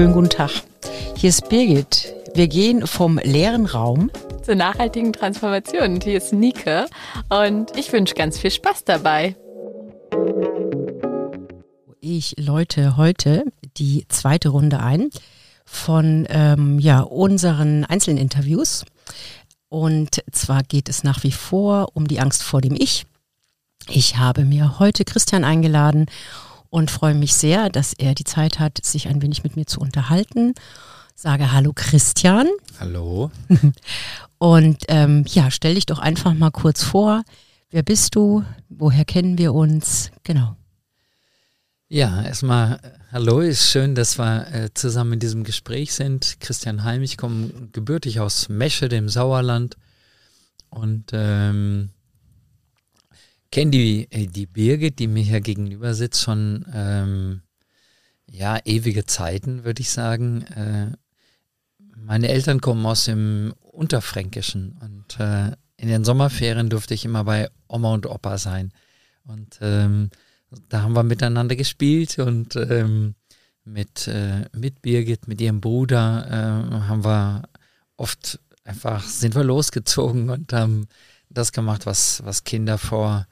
schönen guten Tag. Hier ist Birgit. Wir gehen vom leeren Raum zur nachhaltigen Transformation. Und hier ist Nike und ich wünsche ganz viel Spaß dabei. Ich läute heute die zweite Runde ein von ähm, ja, unseren einzelnen Interviews. Und zwar geht es nach wie vor um die Angst vor dem Ich. Ich habe mir heute Christian eingeladen und freue mich sehr, dass er die Zeit hat, sich ein wenig mit mir zu unterhalten. Sage Hallo Christian. Hallo. Und ähm, ja, stell dich doch einfach mal kurz vor. Wer bist du? Woher kennen wir uns? Genau. Ja, erstmal hallo, ist schön, dass wir äh, zusammen in diesem Gespräch sind. Christian Heim, ich komme gebürtig aus Mesche, dem Sauerland und ähm, kenne die, äh, die Birgit, die mir hier gegenüber sitzt, schon ähm, ja, ewige Zeiten, würde ich sagen. Äh, meine Eltern kommen aus dem Unterfränkischen und äh, in den Sommerferien durfte ich immer bei Oma und Opa sein. Und ähm, da haben wir miteinander gespielt und ähm, mit, äh, mit Birgit, mit ihrem Bruder, äh, haben wir oft einfach, sind wir losgezogen und haben das gemacht, was, was Kinder vor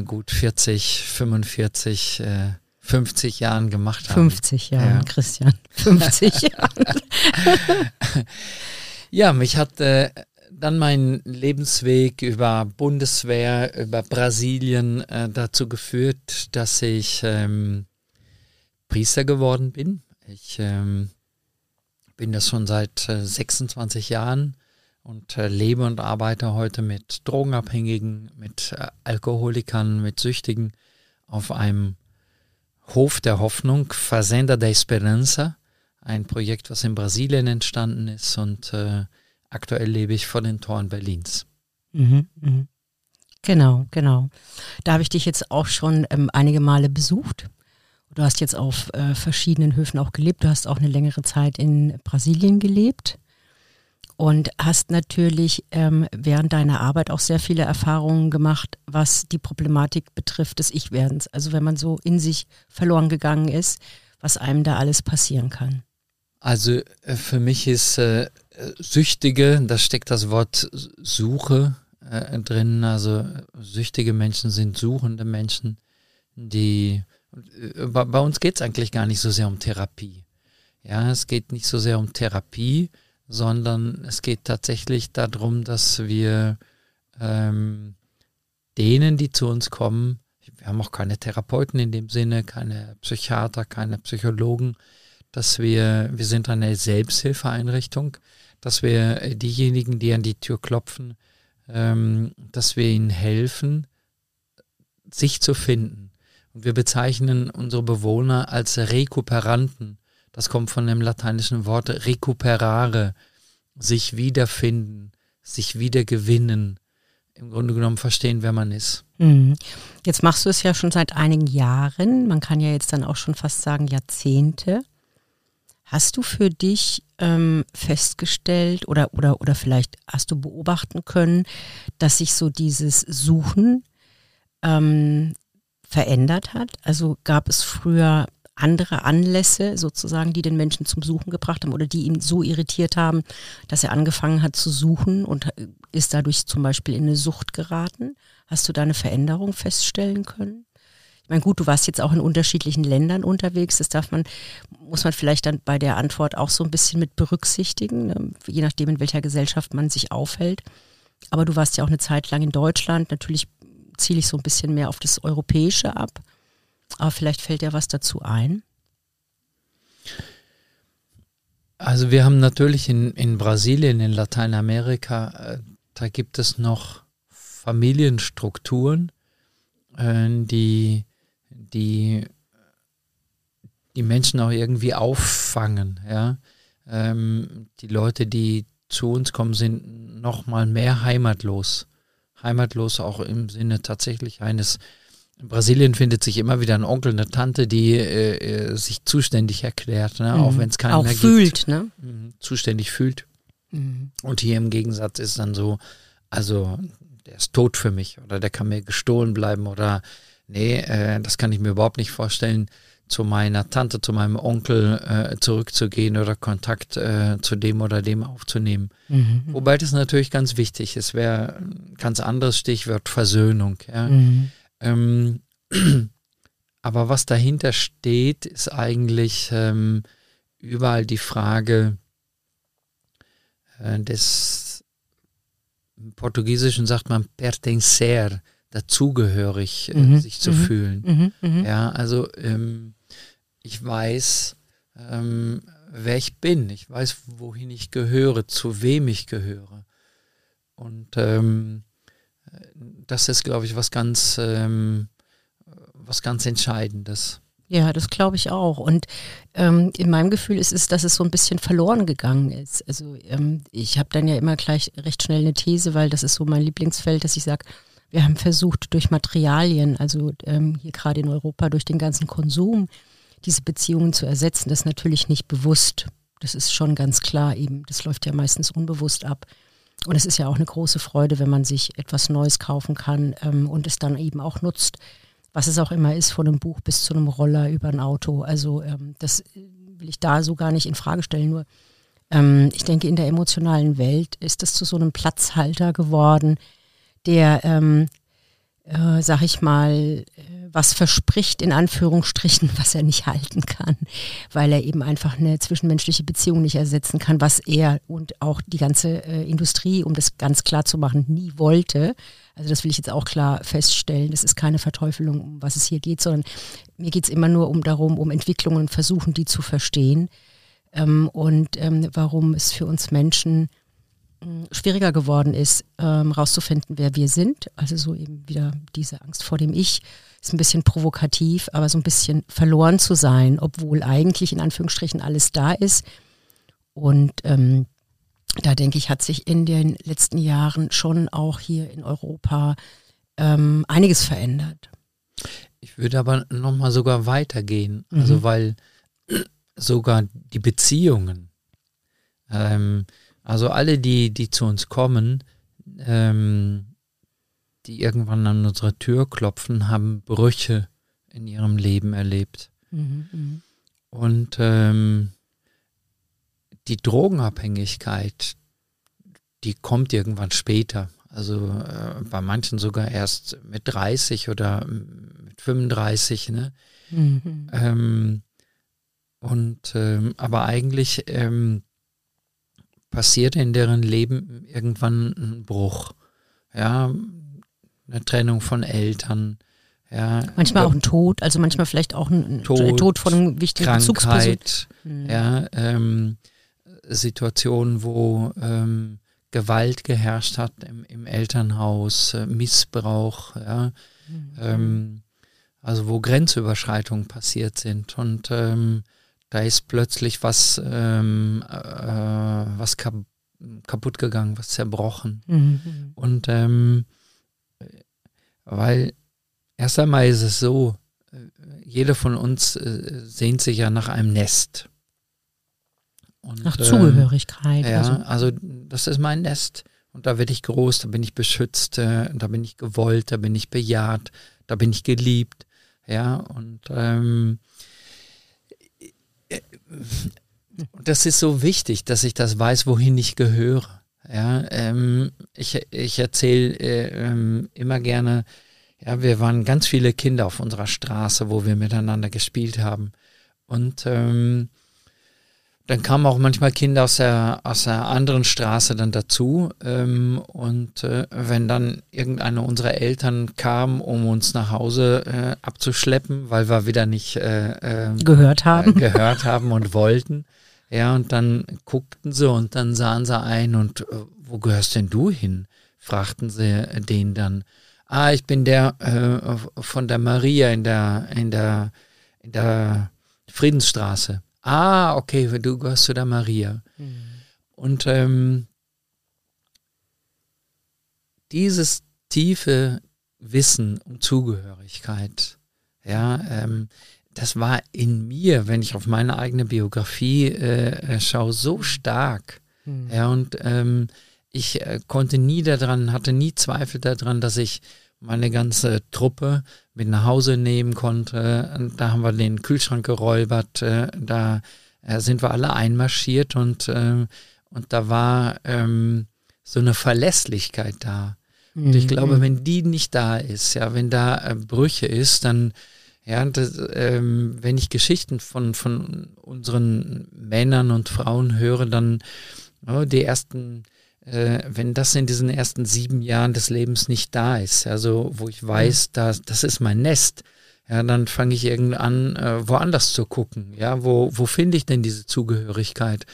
gut 40, 45, äh, 50 Jahren gemacht haben. 50 Jahre, ja. Christian. 50 Jahre. ja, mich hat äh, dann mein Lebensweg über Bundeswehr, über Brasilien äh, dazu geführt, dass ich ähm, Priester geworden bin. Ich ähm, bin das schon seit äh, 26 Jahren und äh, lebe und arbeite heute mit Drogenabhängigen, mit äh, Alkoholikern, mit Süchtigen auf einem Hof der Hoffnung, Fazenda da Esperança, ein Projekt, was in Brasilien entstanden ist und äh, aktuell lebe ich vor den Toren Berlins. Mhm, mh. Genau, genau. Da habe ich dich jetzt auch schon ähm, einige Male besucht. Du hast jetzt auf äh, verschiedenen Höfen auch gelebt. Du hast auch eine längere Zeit in Brasilien gelebt und hast natürlich ähm, während deiner Arbeit auch sehr viele Erfahrungen gemacht, was die Problematik betrifft des Ich-Werdens. Also wenn man so in sich verloren gegangen ist, was einem da alles passieren kann. Also äh, für mich ist äh, Süchtige, da steckt das Wort Suche äh, drin. Also süchtige Menschen sind suchende Menschen, die äh, bei, bei uns geht es eigentlich gar nicht so sehr um Therapie. Ja, es geht nicht so sehr um Therapie, sondern es geht tatsächlich darum, dass wir ähm, denen, die zu uns kommen, wir haben auch keine Therapeuten in dem Sinne, keine Psychiater, keine Psychologen, dass wir, wir sind eine Selbsthilfeeinrichtung, dass wir diejenigen, die an die Tür klopfen, ähm, dass wir ihnen helfen, sich zu finden. Und wir bezeichnen unsere Bewohner als Rekuperanten. Das kommt von dem lateinischen Wort recuperare, sich wiederfinden, sich wiedergewinnen, im Grunde genommen verstehen, wer man ist. Mhm. Jetzt machst du es ja schon seit einigen Jahren, man kann ja jetzt dann auch schon fast sagen Jahrzehnte. Hast du für dich ähm, festgestellt oder, oder, oder vielleicht hast du beobachten können, dass sich so dieses Suchen ähm, verändert hat? Also gab es früher andere Anlässe sozusagen, die den Menschen zum Suchen gebracht haben oder die ihn so irritiert haben, dass er angefangen hat zu suchen und ist dadurch zum Beispiel in eine Sucht geraten? Hast du da eine Veränderung feststellen können? Ich meine, gut, du warst jetzt auch in unterschiedlichen Ländern unterwegs. Das darf man, muss man vielleicht dann bei der Antwort auch so ein bisschen mit berücksichtigen, ne? je nachdem, in welcher Gesellschaft man sich aufhält. Aber du warst ja auch eine Zeit lang in Deutschland. Natürlich ziele ich so ein bisschen mehr auf das Europäische ab. Aber vielleicht fällt dir was dazu ein. Also wir haben natürlich in, in Brasilien, in Lateinamerika, äh, da gibt es noch Familienstrukturen, äh, die, die die Menschen auch irgendwie auffangen. Ja? Ähm, die Leute, die zu uns kommen, sind noch mal mehr heimatlos. Heimatlos auch im Sinne tatsächlich eines in Brasilien findet sich immer wieder ein Onkel, eine Tante, die äh, äh sich zuständig erklärt, ne? mhm. auch wenn es keinen auch mehr fühlt, gibt. Ne? Mhm. Zuständig fühlt. Mhm. Und hier im Gegensatz ist dann so, also der ist tot für mich oder der kann mir gestohlen bleiben oder nee, äh, das kann ich mir überhaupt nicht vorstellen. zu meiner Tante, zu meinem Onkel äh, zurückzugehen oder Kontakt äh, zu dem oder dem aufzunehmen. Mhm. Wobei das natürlich ganz wichtig ist. Wäre ein ganz anderes Stichwort Versöhnung. Ja. Mhm. Ähm, aber was dahinter steht, ist eigentlich ähm, überall die Frage äh, des im Portugiesischen sagt man pertencer, dazugehörig äh, mhm. sich zu mhm. fühlen. Mhm. mhm. Ja, also ähm, ich weiß, ähm, wer ich bin. Ich weiß, wohin ich gehöre, zu wem ich gehöre. Und ähm, das ist, glaube ich, was ganz, ähm, was ganz Entscheidendes. Ja, das glaube ich auch. Und ähm, in meinem Gefühl ist es, dass es so ein bisschen verloren gegangen ist. Also ähm, ich habe dann ja immer gleich recht schnell eine These, weil das ist so mein Lieblingsfeld, dass ich sage, wir haben versucht durch Materialien, also ähm, hier gerade in Europa durch den ganzen Konsum, diese Beziehungen zu ersetzen. Das ist natürlich nicht bewusst. Das ist schon ganz klar eben. Das läuft ja meistens unbewusst ab. Und es ist ja auch eine große Freude, wenn man sich etwas Neues kaufen kann ähm, und es dann eben auch nutzt. Was es auch immer ist, von einem Buch bis zu einem Roller über ein Auto. Also ähm, das will ich da so gar nicht in Frage stellen. Nur ähm, ich denke, in der emotionalen Welt ist es zu so einem Platzhalter geworden, der ähm, äh, sag ich mal, äh, was verspricht, in Anführungsstrichen, was er nicht halten kann, weil er eben einfach eine zwischenmenschliche Beziehung nicht ersetzen kann, was er und auch die ganze äh, Industrie, um das ganz klar zu machen, nie wollte. Also das will ich jetzt auch klar feststellen. Das ist keine Verteufelung, um was es hier geht, sondern mir geht es immer nur um darum, um Entwicklungen, versuchen, die zu verstehen ähm, und ähm, warum es für uns Menschen schwieriger geworden ist, ähm, rauszufinden, wer wir sind. Also so eben wieder diese Angst vor dem Ich ist ein bisschen provokativ, aber so ein bisschen verloren zu sein, obwohl eigentlich in Anführungsstrichen alles da ist. Und ähm, da denke ich, hat sich in den letzten Jahren schon auch hier in Europa ähm, einiges verändert. Ich würde aber nochmal sogar weitergehen, mhm. also weil sogar die Beziehungen, ähm, also alle, die, die zu uns kommen, ähm, die irgendwann an unsere Tür klopfen, haben Brüche in ihrem Leben erlebt. Mhm, mh. Und ähm, die Drogenabhängigkeit, die kommt irgendwann später. Also äh, bei manchen sogar erst mit 30 oder mit 35. Ne? Mhm. Ähm, und ähm, aber eigentlich ähm, passiert in deren Leben irgendwann ein Bruch. Ja, eine Trennung von Eltern. Ja, manchmal auch ein Tod, also manchmal vielleicht auch ein Tod, Tod von einem wichtigen Krankheit, mhm. ja, ähm, Situationen, wo ähm, Gewalt geherrscht hat im, im Elternhaus, äh, Missbrauch, ja, mhm. ähm, also wo Grenzüberschreitungen passiert sind und ähm, da ist plötzlich was, ähm, äh, was kap kaputt gegangen, was zerbrochen. Mhm. Und ähm, weil erst einmal ist es so, äh, jeder von uns äh, sehnt sich ja nach einem Nest. Und, nach Zugehörigkeit. Äh, ja, also. also. das ist mein Nest. Und da werde ich groß, da bin ich beschützt, äh, da bin ich gewollt, da bin ich bejaht, da bin ich geliebt. Ja, und ähm, das ist so wichtig, dass ich das weiß, wohin ich gehöre. Ja, ähm, ich, ich erzähle äh, ähm, immer gerne, ja, wir waren ganz viele Kinder auf unserer Straße, wo wir miteinander gespielt haben. Und ähm, dann kamen auch manchmal Kinder aus der, aus der anderen Straße dann dazu. Ähm, und äh, wenn dann irgendeiner unserer Eltern kam, um uns nach Hause äh, abzuschleppen, weil wir wieder nicht äh, ähm, gehört haben, äh, gehört haben und wollten, ja, und dann guckten sie und dann sahen sie ein und äh, wo gehörst denn du hin? fragten sie den dann. Ah, ich bin der äh, von der Maria in der in der in der Friedensstraße. Ah, okay, du gehörst zu der Maria. Mhm. Und ähm, dieses tiefe Wissen um Zugehörigkeit, ja, ähm, das war in mir, wenn ich auf meine eigene Biografie äh, äh schaue, so stark. Mhm. Ja, und ähm, ich äh, konnte nie daran, hatte nie Zweifel daran, dass ich meine ganze Truppe mit nach Hause nehmen konnte. Da haben wir den Kühlschrank geräubert, äh, da äh, sind wir alle einmarschiert und, äh, und da war ähm, so eine Verlässlichkeit da. Mhm. Und ich glaube, mhm. wenn die nicht da ist, ja, wenn da äh, Brüche ist, dann ja, das, ähm, wenn ich Geschichten von, von unseren Männern und Frauen höre, dann oh, die ersten äh, wenn das in diesen ersten sieben Jahren des Lebens nicht da ist, also wo ich weiß, mhm. da, das ist mein Nest, ja, dann fange ich irgendwann an, äh, woanders zu gucken. Ja, wo, wo finde ich denn diese Zugehörigkeit?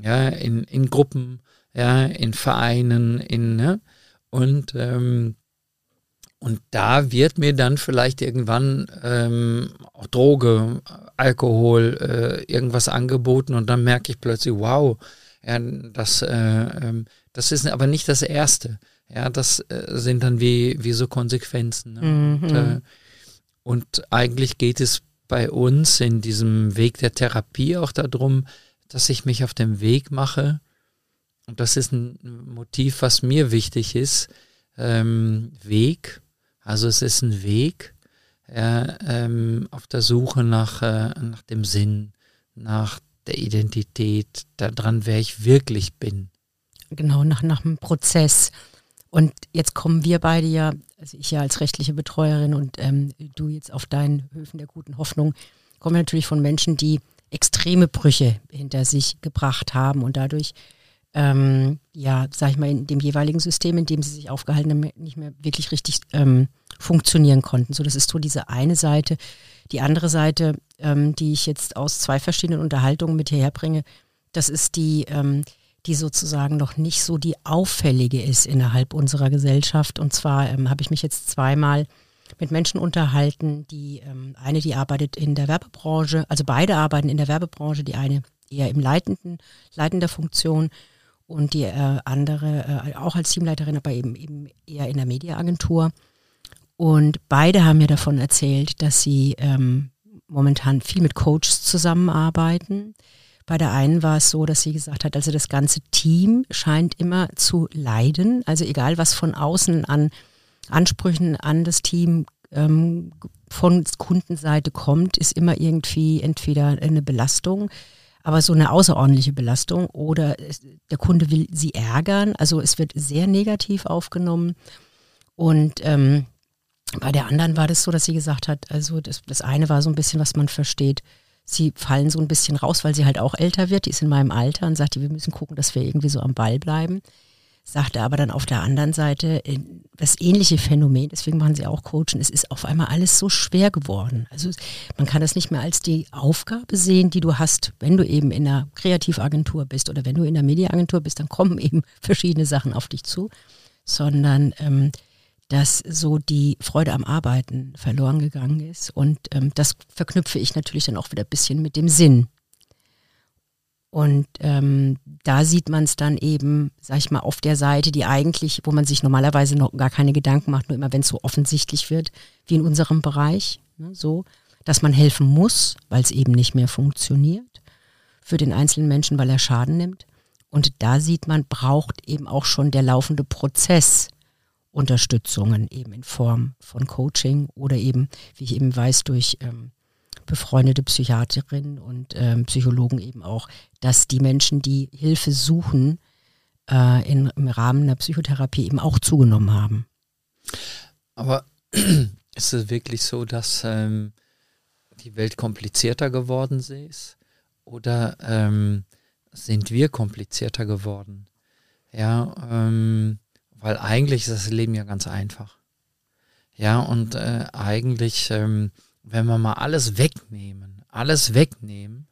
Ja, in, in Gruppen, ja, in Vereinen, in, ne? Und, ähm, und da wird mir dann vielleicht irgendwann ähm, auch Droge, Alkohol, äh, irgendwas angeboten und dann merke ich plötzlich, wow, ja, das, äh, ähm, das ist aber nicht das Erste. Ja, das äh, sind dann wie, wie so Konsequenzen. Ne? Mhm. Und, äh, und eigentlich geht es bei uns in diesem Weg der Therapie auch darum, dass ich mich auf dem Weg mache. Und das ist ein Motiv, was mir wichtig ist. Ähm, Weg. Also es ist ein Weg ja, ähm, auf der Suche nach, äh, nach dem Sinn, nach der Identität, daran, wer ich wirklich bin. Genau, nach, nach einem Prozess. Und jetzt kommen wir beide ja, also ich ja als rechtliche Betreuerin und ähm, du jetzt auf deinen Höfen der guten Hoffnung, kommen natürlich von Menschen, die extreme Brüche hinter sich gebracht haben und dadurch, ähm, ja, sag ich mal, in dem jeweiligen System, in dem sie sich aufgehalten haben, nicht mehr wirklich richtig ähm, funktionieren konnten. So, das ist so diese eine Seite. Die andere Seite, ähm, die ich jetzt aus zwei verschiedenen Unterhaltungen mit hierher bringe, das ist die, ähm, die sozusagen noch nicht so die auffällige ist innerhalb unserer Gesellschaft. Und zwar ähm, habe ich mich jetzt zweimal mit Menschen unterhalten, die ähm, eine, die arbeitet in der Werbebranche, also beide arbeiten in der Werbebranche, die eine eher im leitenden, leitender Funktion und die äh, andere äh, auch als Teamleiterin, aber eben, eben eher in der Mediaagentur. Und beide haben mir davon erzählt, dass sie ähm, momentan viel mit Coaches zusammenarbeiten. Bei der einen war es so, dass sie gesagt hat, also das ganze Team scheint immer zu leiden. Also egal, was von außen an Ansprüchen an das Team ähm, von Kundenseite kommt, ist immer irgendwie entweder eine Belastung, aber so eine außerordentliche Belastung oder der Kunde will sie ärgern. Also es wird sehr negativ aufgenommen. Und ähm, bei der anderen war das so, dass sie gesagt hat, also das, das eine war so ein bisschen, was man versteht. Sie fallen so ein bisschen raus, weil sie halt auch älter wird. Die ist in meinem Alter und sagte, wir müssen gucken, dass wir irgendwie so am Ball bleiben. Sagte aber dann auf der anderen Seite äh, das ähnliche Phänomen, deswegen machen sie auch Coaching, es ist auf einmal alles so schwer geworden. Also man kann das nicht mehr als die Aufgabe sehen, die du hast, wenn du eben in einer Kreativagentur bist oder wenn du in einer Mediaagentur bist, dann kommen eben verschiedene Sachen auf dich zu, sondern ähm, dass so die Freude am Arbeiten verloren gegangen ist. Und ähm, das verknüpfe ich natürlich dann auch wieder ein bisschen mit dem Sinn. Und ähm, da sieht man es dann eben, sag ich mal, auf der Seite, die eigentlich, wo man sich normalerweise noch gar keine Gedanken macht, nur immer wenn es so offensichtlich wird, wie in unserem Bereich, ne, so, dass man helfen muss, weil es eben nicht mehr funktioniert für den einzelnen Menschen, weil er Schaden nimmt. Und da sieht man, braucht eben auch schon der laufende Prozess Unterstützungen eben in Form von Coaching oder eben, wie ich eben weiß, durch ähm, befreundete Psychiaterinnen und ähm, Psychologen eben auch, dass die Menschen, die Hilfe suchen, äh, in, im Rahmen der Psychotherapie eben auch zugenommen haben. Aber ist es wirklich so, dass ähm, die Welt komplizierter geworden ist? Oder ähm, sind wir komplizierter geworden? Ja, ähm, weil eigentlich ist das Leben ja ganz einfach. Ja, und äh, eigentlich, ähm, wenn wir mal alles wegnehmen, alles wegnehmen,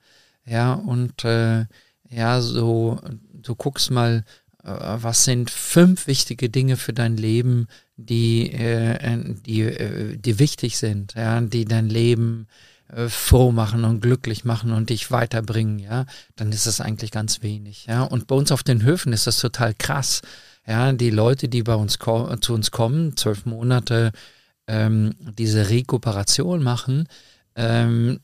ja, und äh, ja, so, du guckst mal, äh, was sind fünf wichtige Dinge für dein Leben, die, äh, die, äh, die wichtig sind, ja, die dein Leben äh, froh machen und glücklich machen und dich weiterbringen, ja, dann ist das eigentlich ganz wenig, ja. Und bei uns auf den Höfen ist das total krass. Ja, die Leute, die bei uns zu uns kommen, zwölf Monate ähm, diese Rekuperation machen, ähm,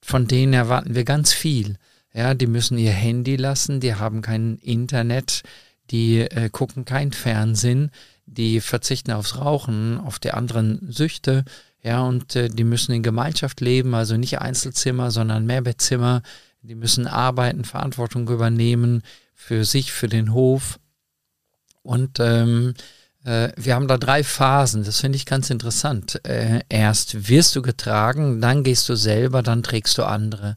von denen erwarten wir ganz viel. Ja, die müssen ihr Handy lassen, die haben kein Internet, die äh, gucken kein Fernsehen, die verzichten aufs Rauchen, auf die anderen Süchte, ja, und äh, die müssen in Gemeinschaft leben, also nicht Einzelzimmer, sondern Mehrbettzimmer. Die müssen arbeiten, Verantwortung übernehmen für sich, für den Hof. Und ähm, äh, wir haben da drei Phasen, das finde ich ganz interessant. Äh, erst wirst du getragen, dann gehst du selber, dann trägst du andere.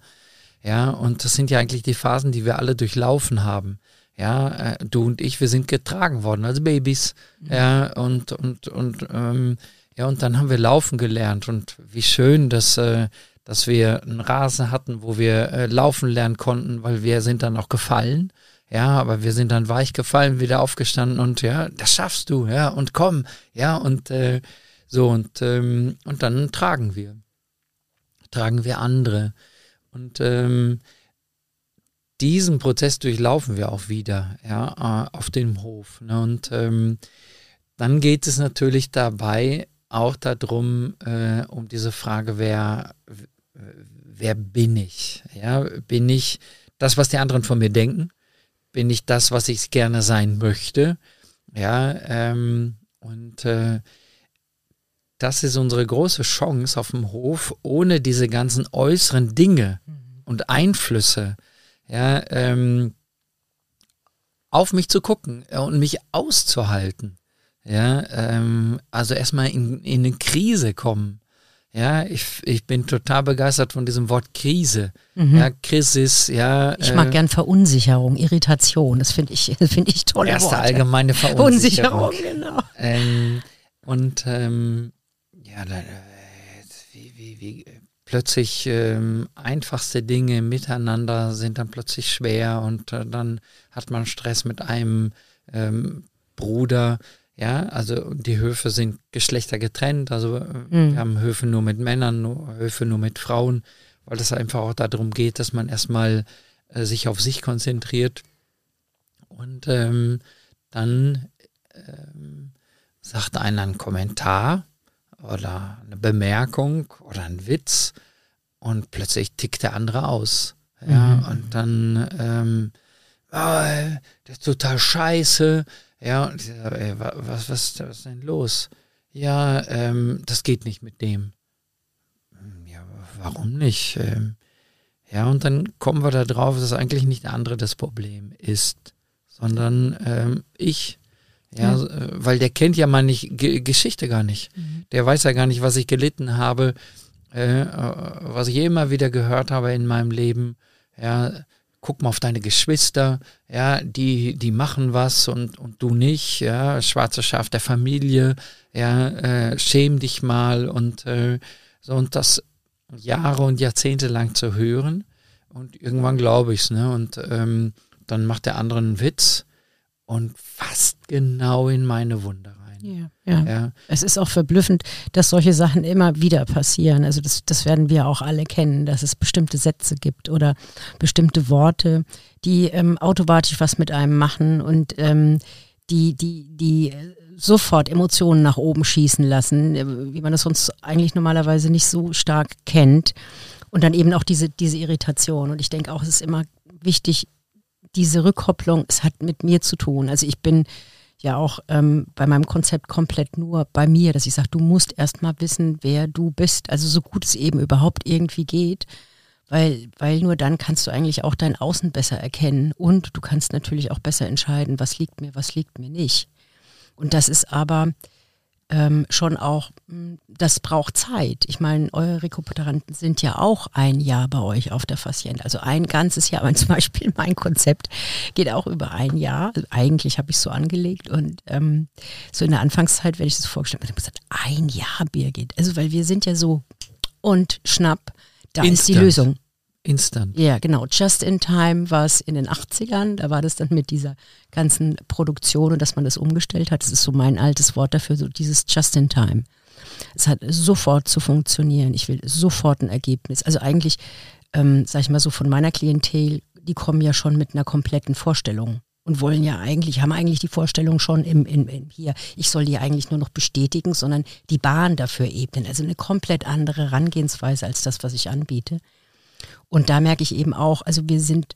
Ja, und das sind ja eigentlich die Phasen, die wir alle durchlaufen haben. Ja, äh, du und ich, wir sind getragen worden als Babys. Mhm. Ja, und, und, und, ähm, ja, und dann haben wir laufen gelernt. Und wie schön, dass, äh, dass wir einen Rasen hatten, wo wir äh, laufen lernen konnten, weil wir sind dann auch gefallen. Ja, aber wir sind dann weich gefallen, wieder aufgestanden und ja, das schaffst du, ja, und komm, ja, und äh, so, und, ähm, und dann tragen wir. Tragen wir andere. Und ähm, diesen Prozess durchlaufen wir auch wieder, ja, äh, auf dem Hof. Ne? Und ähm, dann geht es natürlich dabei auch darum, äh, um diese Frage, wer, wer bin ich? Ja, bin ich das, was die anderen von mir denken? Bin ich das, was ich gerne sein möchte? Ja, ähm, und äh, das ist unsere große Chance auf dem Hof, ohne diese ganzen äußeren Dinge mhm. und Einflüsse, ja, ähm, auf mich zu gucken und mich auszuhalten. Ja, ähm, also erstmal in, in eine Krise kommen. Ja, ich, ich bin total begeistert von diesem Wort Krise. Mhm. Ja, Krisis, ja. Ich mag äh, gern Verunsicherung, Irritation. Das finde ich, finde ich toll. Erste Worte. allgemeine Verunsicherung. Verunsicherung, genau. Ähm, und ähm, ja, dann, äh, wie, wie, wie, plötzlich ähm, einfachste Dinge miteinander sind dann plötzlich schwer und äh, dann hat man Stress mit einem ähm, Bruder. Ja, also die Höfe sind Geschlechter getrennt. Also äh, mhm. wir haben Höfe nur mit Männern, nur, Höfe nur mit Frauen, weil es einfach auch darum geht, dass man erstmal äh, sich auf sich konzentriert. Und ähm, dann ähm, sagt einer einen Kommentar oder eine Bemerkung oder ein Witz und plötzlich tickt der andere aus. Ja, mhm. und dann, ähm, oh, das ist total scheiße. Ja, und ich sage, ey, was, was, was ist denn los? Ja, ähm, das geht nicht mit dem. Hm, ja, warum nicht? Ähm, ja, und dann kommen wir da drauf, dass eigentlich nicht der andere das Problem ist, sondern ähm, ich. Ja, ja, äh, weil der kennt ja meine G Geschichte gar nicht. Mhm. Der weiß ja gar nicht, was ich gelitten habe, äh, äh, was ich immer wieder gehört habe in meinem Leben. Ja, guck mal auf deine Geschwister, ja, die, die machen was und, und du nicht, ja, schwarze Schaf der Familie, ja, äh, schäm dich mal und äh, so und das Jahre und Jahrzehnte lang zu hören und irgendwann glaube ich es, ne, und ähm, dann macht der andere einen Witz und fast genau in meine Wunde rein. Ja, ja. ja. Es ist auch verblüffend, dass solche Sachen immer wieder passieren. Also das, das werden wir auch alle kennen, dass es bestimmte Sätze gibt oder bestimmte Worte, die ähm, automatisch was mit einem machen und ähm, die, die, die sofort Emotionen nach oben schießen lassen, äh, wie man das sonst eigentlich normalerweise nicht so stark kennt. Und dann eben auch diese, diese Irritation. Und ich denke auch, es ist immer wichtig, diese Rückkopplung, es hat mit mir zu tun. Also ich bin ja auch ähm, bei meinem Konzept komplett nur bei mir, dass ich sage, du musst erst mal wissen, wer du bist, also so gut es eben überhaupt irgendwie geht, weil, weil nur dann kannst du eigentlich auch dein Außen besser erkennen und du kannst natürlich auch besser entscheiden, was liegt mir, was liegt mir nicht. Und das ist aber ähm, schon auch, hm, das braucht Zeit. Ich meine, eure Rekuperanten sind ja auch ein Jahr bei euch auf der Fazient. Also ein ganzes Jahr. Aber zum Beispiel mein Konzept geht auch über ein Jahr. Also eigentlich habe ich es so angelegt und ähm, so in der Anfangszeit werde ich das vorgestellt. Ich habe gesagt, ein Jahr Birgit. Also weil wir sind ja so und schnapp, da Instant. ist die Lösung. Instant. Ja, genau. Just in Time war es in den 80ern. Da war das dann mit dieser ganzen Produktion und dass man das umgestellt hat. Das ist so mein altes Wort dafür, so dieses Just in Time. Es hat sofort zu funktionieren. Ich will sofort ein Ergebnis. Also eigentlich, ähm, sag ich mal so, von meiner Klientel, die kommen ja schon mit einer kompletten Vorstellung und wollen ja eigentlich, haben eigentlich die Vorstellung schon im, im, im hier, ich soll die eigentlich nur noch bestätigen, sondern die Bahn dafür ebnen. Also eine komplett andere Herangehensweise als das, was ich anbiete. Und da merke ich eben auch, also wir sind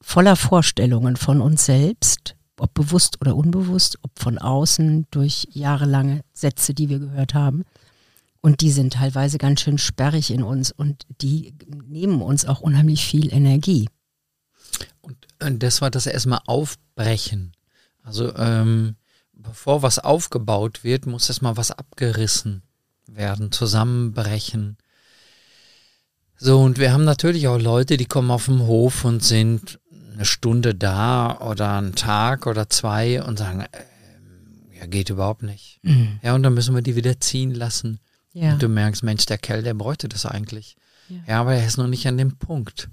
voller Vorstellungen von uns selbst ob bewusst oder unbewusst, ob von außen durch jahrelange Sätze, die wir gehört haben. Und die sind teilweise ganz schön sperrig in uns und die nehmen uns auch unheimlich viel Energie. Und, und das war das erstmal Aufbrechen. Also ähm, bevor was aufgebaut wird, muss erstmal was abgerissen werden, zusammenbrechen. So, und wir haben natürlich auch Leute, die kommen auf den Hof und sind eine Stunde da oder einen Tag oder zwei und sagen, äh, ja, geht überhaupt nicht. Mhm. Ja, und dann müssen wir die wieder ziehen lassen. Ja. Und du merkst, Mensch, der Kerl, der bräuchte das eigentlich. Ja, ja aber er ist noch nicht an dem Punkt,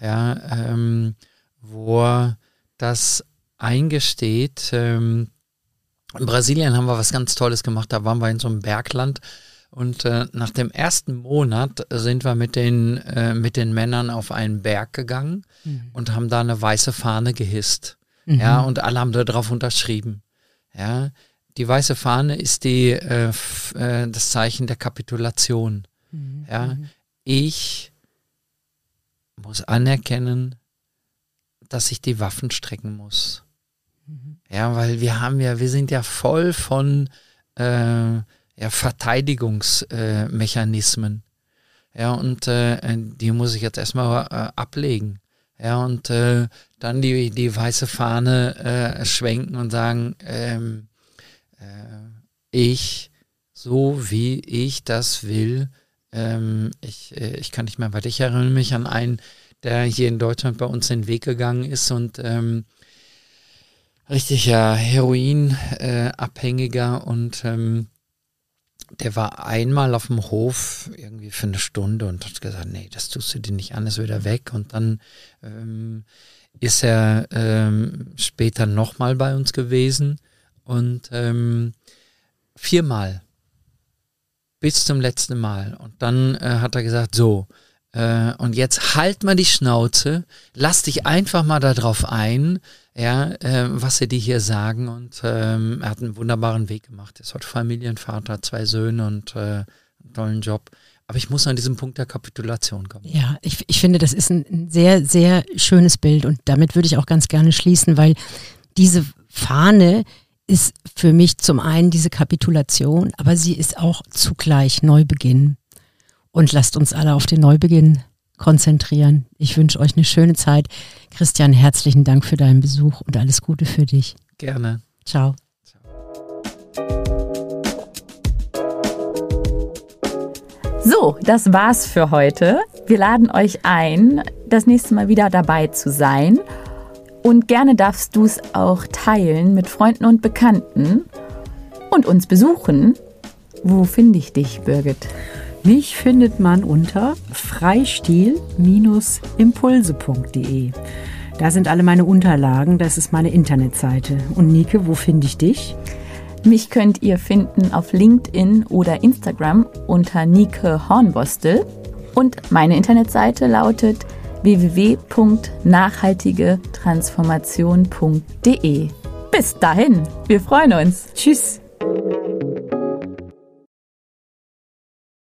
ja, ähm, wo das eingesteht. Ähm, in Brasilien haben wir was ganz Tolles gemacht. Da waren wir in so einem Bergland und äh, nach dem ersten Monat sind wir mit den, äh, mit den Männern auf einen Berg gegangen mhm. und haben da eine weiße Fahne gehisst. Mhm. Ja, und alle haben da drauf unterschrieben. Ja, die weiße Fahne ist die, äh, äh das Zeichen der Kapitulation. Mhm. Ja, mhm. ich muss anerkennen, dass ich die Waffen strecken muss. Mhm. Ja, weil wir haben ja, wir sind ja voll von äh, ja, Verteidigungsmechanismen. Äh, ja, und äh, die muss ich jetzt erstmal äh, ablegen. Ja, und äh, dann die, die weiße Fahne äh, schwenken und sagen, ähm, äh, ich, so wie ich das will, ähm, ich, äh, ich kann nicht mehr weiter. Ich erinnere mich an einen, der hier in Deutschland bei uns den Weg gegangen ist und ähm, richtig ja Heroinabhängiger äh, und ähm, der war einmal auf dem Hof irgendwie für eine Stunde und hat gesagt, nee, das tust du dir nicht an, ist wieder weg. Und dann ähm, ist er ähm, später nochmal bei uns gewesen und ähm, viermal bis zum letzten Mal. Und dann äh, hat er gesagt, so, äh, und jetzt halt mal die Schnauze, lass dich einfach mal darauf ein, ja, äh, was sie dir hier sagen. Und ähm, er hat einen wunderbaren Weg gemacht. Er ist heute Familienvater, zwei Söhne und äh, einen tollen Job. Aber ich muss an diesem Punkt der Kapitulation kommen. Ja, ich, ich finde, das ist ein sehr, sehr schönes Bild und damit würde ich auch ganz gerne schließen, weil diese Fahne ist für mich zum einen diese Kapitulation, aber sie ist auch zugleich Neubeginn. Und lasst uns alle auf den Neubeginn konzentrieren. Ich wünsche euch eine schöne Zeit. Christian, herzlichen Dank für deinen Besuch und alles Gute für dich. Gerne. Ciao. So, das war's für heute. Wir laden euch ein, das nächste Mal wieder dabei zu sein. Und gerne darfst du es auch teilen mit Freunden und Bekannten und uns besuchen. Wo finde ich dich, Birgit? Mich findet man unter freistil-impulse.de. Da sind alle meine Unterlagen, das ist meine Internetseite. Und Nike, wo finde ich dich? Mich könnt ihr finden auf LinkedIn oder Instagram unter Nike Hornbostel. Und meine Internetseite lautet www.nachhaltigetransformation.de. Bis dahin, wir freuen uns. Tschüss.